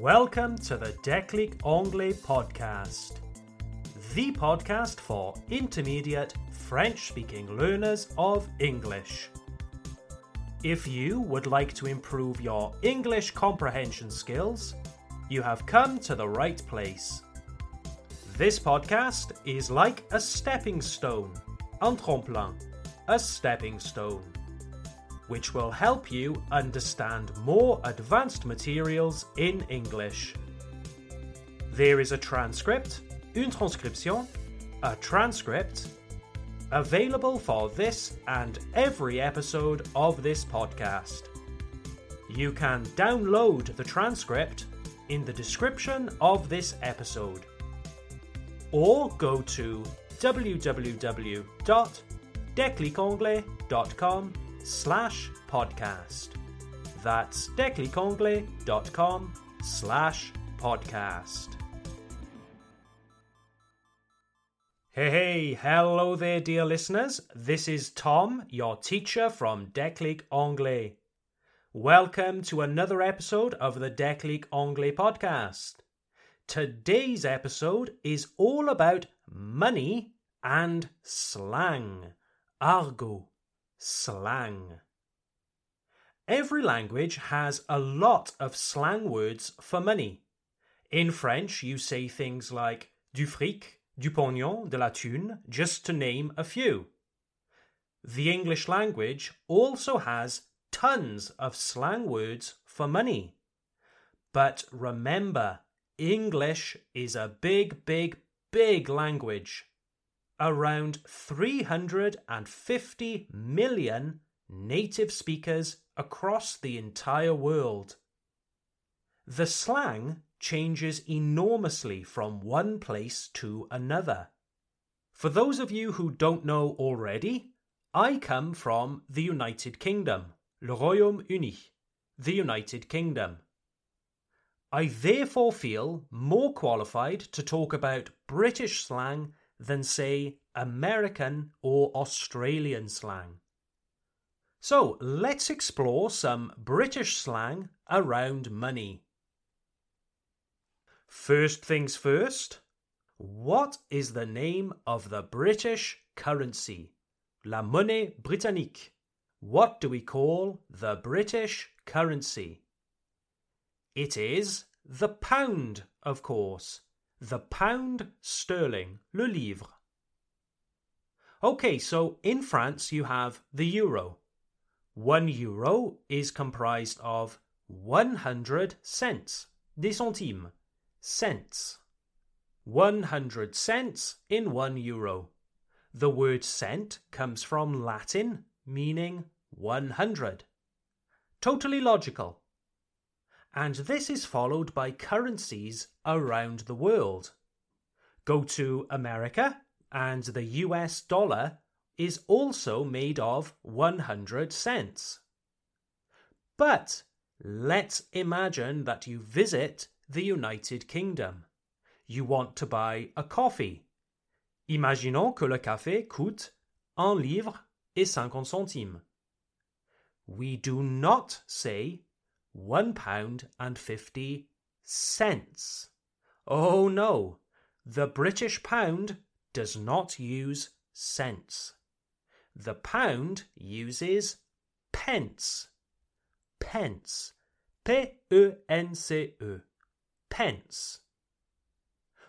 Welcome to the Déclic Anglais podcast, the podcast for intermediate French speaking learners of English. If you would like to improve your English comprehension skills, you have come to the right place. This podcast is like a stepping stone, un tremplin, a stepping stone which will help you understand more advanced materials in English. There is a transcript, une transcription, a transcript, available for this and every episode of this podcast. You can download the transcript in the description of this episode or go to www.declicanglais.com slash podcast. That's declicanglais.com slash podcast. Hey, hey, hello there, dear listeners. This is Tom, your teacher from Déclic Anglais. Welcome to another episode of the Déclic Anglais podcast. Today's episode is all about money and slang, argot slang. Every language has a lot of slang words for money. In French, you say things like du fric, du pognon, de la thune, just to name a few. The English language also has tons of slang words for money. But remember, English is a big, big, big language around 350 million native speakers across the entire world. The slang changes enormously from one place to another. For those of you who don't know already, I come from the United Kingdom, le Royaume-Uni, the United Kingdom. I therefore feel more qualified to talk about British slang than, say, American or Australian slang. So let's explore some British slang around money. First things first, what is the name of the British currency? La monnaie britannique. What do we call the British currency? It is the pound, of course the pound sterling, le livre. Okay, so in France you have the euro. One euro is comprised of 100 cents, des centimes, cents. 100 cents in one euro. The word cent comes from Latin, meaning 100. Totally logical and this is followed by currencies around the world. Go to America, and the US dollar is also made of 100 cents. But let's imagine that you visit the United Kingdom. You want to buy a coffee. Imaginons que le café coûte un livre et cinquante centimes. We do not say one pound and fifty cents. Oh no, the British pound does not use cents. The pound uses pence. Pence. P E N C E. Pence.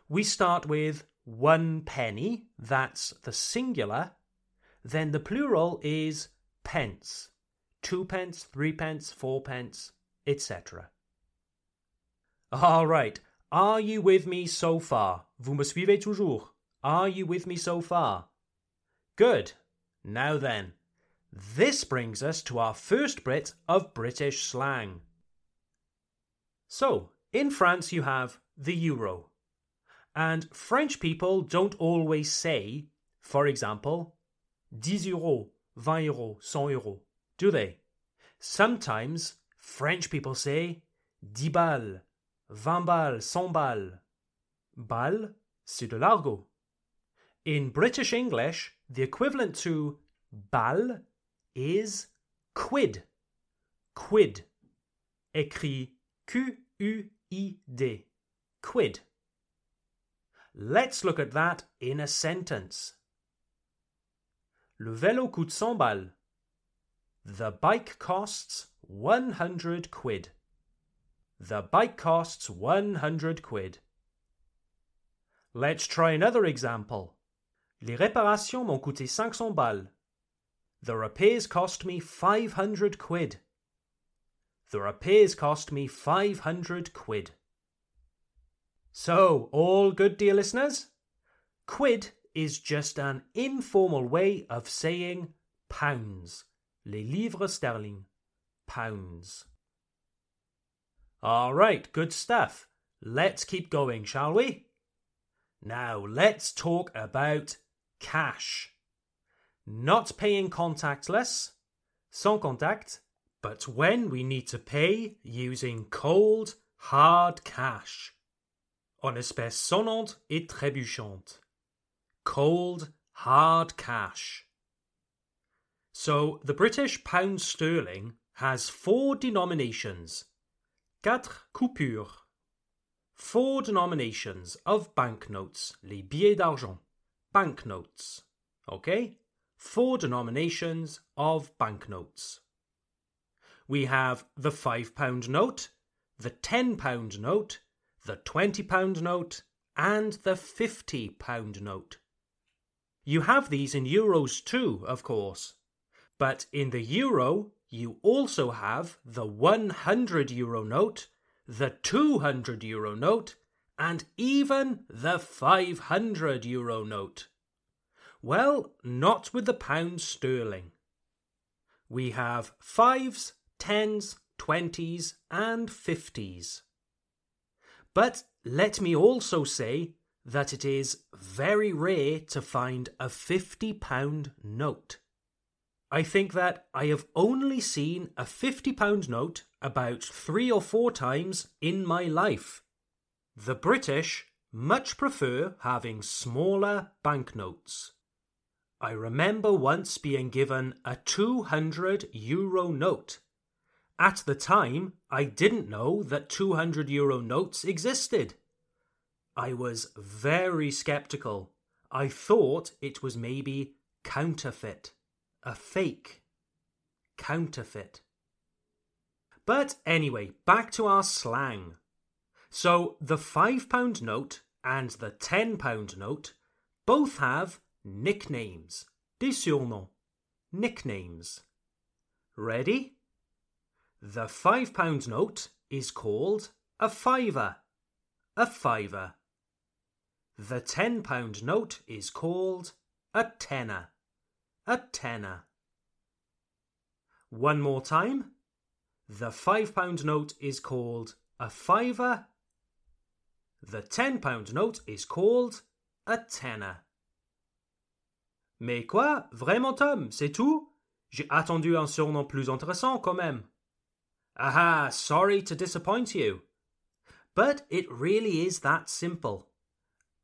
We start with one penny, that's the singular. Then the plural is pence. Two pence, three pence, four pence, etc. All right. Are you with me so far? Vous me suivez toujours? Are you with me so far? Good. Now then, this brings us to our first bit of British slang. So, in France, you have the euro. And French people don't always say, for example, 10 euros, 20 euros, 100 euros, do they? Sometimes French people say dix balles, vingt balles, cent balles. Balle, c'est de l'argot. In British English, the equivalent to balle is quid. Quid. Écrit. Q-U-I-D. Quid. Let's look at that in a sentence. Le vélo coûte 100 balles. The bike costs 100 quid. The bike costs 100 quid. Let's try another example. Les réparations m'ont coûté 500 balles. The repairs cost me 500 quid. The repairs cost me 500 quid. So, all good, dear listeners? Quid is just an informal way of saying pounds. Les livres sterling. Pounds. All right, good stuff. Let's keep going, shall we? Now, let's talk about cash. Not paying contactless, sans contact, but when we need to pay using cold, hard cash. En espèces sonnantes et trébuchantes. Cold, hard cash. So the British pound sterling has four denominations. Quatre coupures. Four denominations of banknotes, les billets d'argent. Banknotes. Okay? Four denominations of banknotes. We have the £5 note, the £10 note, the £20 note, and the £50 note. You have these in euros too, of course. But in the euro, you also have the 100 euro note, the 200 euro note, and even the 500 euro note. Well, not with the pound sterling. We have fives, tens, twenties, and fifties. But let me also say that it is very rare to find a £50 note. I think that I have only seen a £50 note about three or four times in my life. The British much prefer having smaller banknotes. I remember once being given a 200 euro note. At the time, I didn't know that 200 euro notes existed. I was very skeptical. I thought it was maybe counterfeit a fake, counterfeit. But anyway, back to our slang. So the £5 note and the £10 note both have nicknames, des surnoms, nicknames. Ready? The £5 note is called a fiver, a fiver. The £10 note is called a tenner, a tenner. One more time. The £5 note is called a fiver. The £10 note is called a tenner. Mais quoi Vraiment, Tom C'est tout J'ai attendu un surnom plus intéressant quand même. Aha, sorry to disappoint you. But it really is that simple.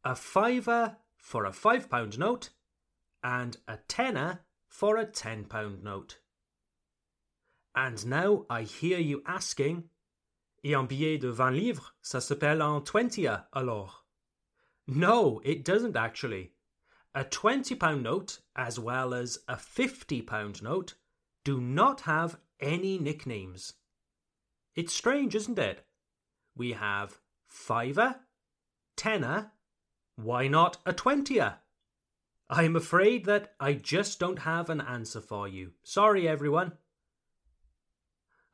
A fiver for a £5 note and a tenner for a £10 note. And now I hear you asking, et un billet de 20 livres, ça s'appelle un 20 alors? No, it doesn't actually. A £20 note, as well as a £50 note, do not have any nicknames. It's strange, isn't it? We have fiver, tenner, why not a twentier? I'm afraid that I just don't have an answer for you. Sorry, everyone.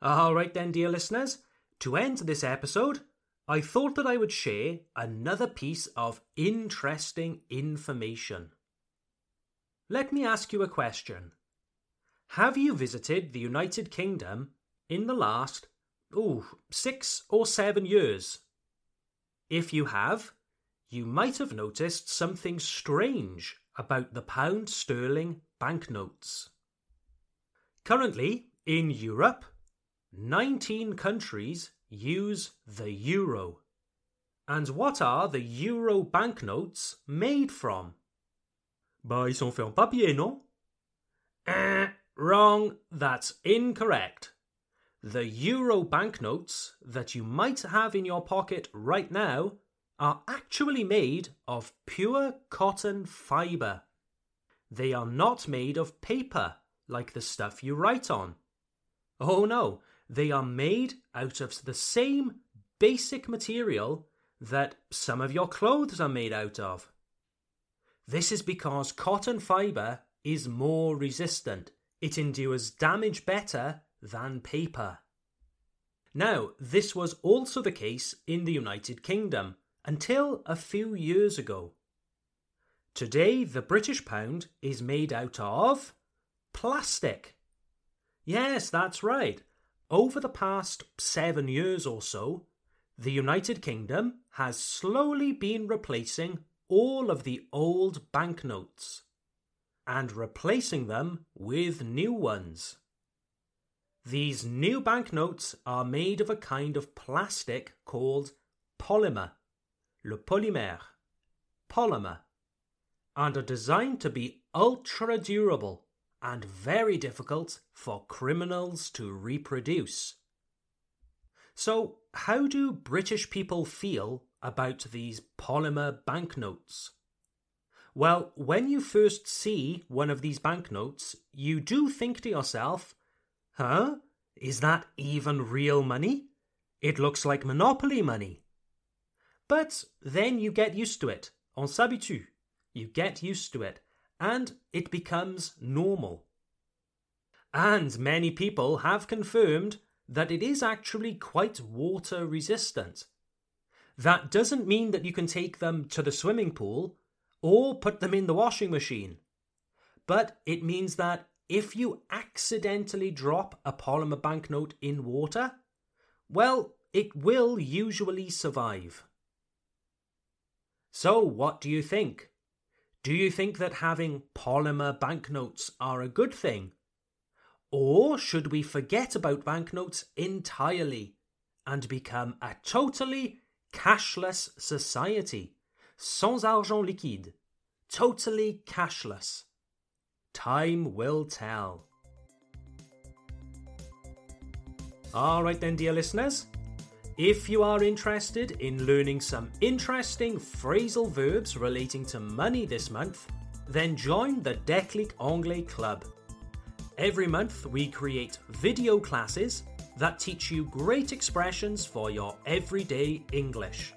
All right, then, dear listeners, to end this episode, I thought that I would share another piece of interesting information. Let me ask you a question. Have you visited the United Kingdom in the last, oh, six or seven years? If you have, you might have noticed something strange about the pound sterling banknotes. Currently, in Europe, 19 countries use the euro. And what are the euro banknotes made from? Bah, ils sont faits en papier, non? Eh, wrong. That's incorrect. the euro banknotes that you might have in your pocket right now are actually made of pure cotton fibre. They are not made of paper like the stuff you write on. Oh no, they are made out of the same basic material that some of your clothes are made out of. This is because cotton fibre is more resistant. It endures damage better than paper. Now, this was also the case in the United Kingdom until a few years ago. Today, the British pound is made out of plastic. Yes, that's right. Over the past seven years or so, the United Kingdom has slowly been replacing all of the old banknotes and replacing them with new ones. These new banknotes are made of a kind of plastic called polymer, le polymère, polymer, and are designed to be ultra durable and very difficult for criminals to reproduce. So, how do British people feel about these polymer banknotes? Well, when you first see one of these banknotes, you do think to yourself, huh? Is that even real money? It looks like Monopoly money. But then you get used to it. On s'habitue. You get used to it, and it becomes normal. And many people have confirmed that it is actually quite water resistant. That doesn't mean that you can take them to the swimming pool or put them in the washing machine. But it means that if you accidentally drop a polymer banknote in water, well, it will usually survive. So, what do you think? Do you think that having polymer banknotes are a good thing? Or should we forget about banknotes entirely and become a totally cashless society? Sans argent liquide. Totally cashless. Time will tell. Alright then, dear listeners. If you are interested in learning some interesting phrasal verbs relating to money this month, then join the Déclic Anglais Club. Every month, we create video classes that teach you great expressions for your everyday English.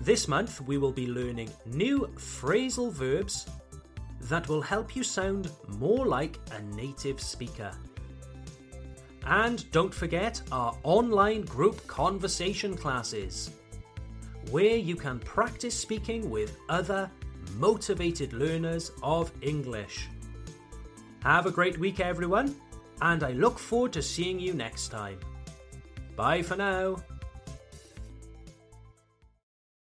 This month, we will be learning new phrasal verbs that will help you sound more like a native speaker. And don't forget our online group conversation classes, where you can practice speaking with other motivated learners of English. Have a great week, everyone, and I look forward to seeing you next time. Bye for now.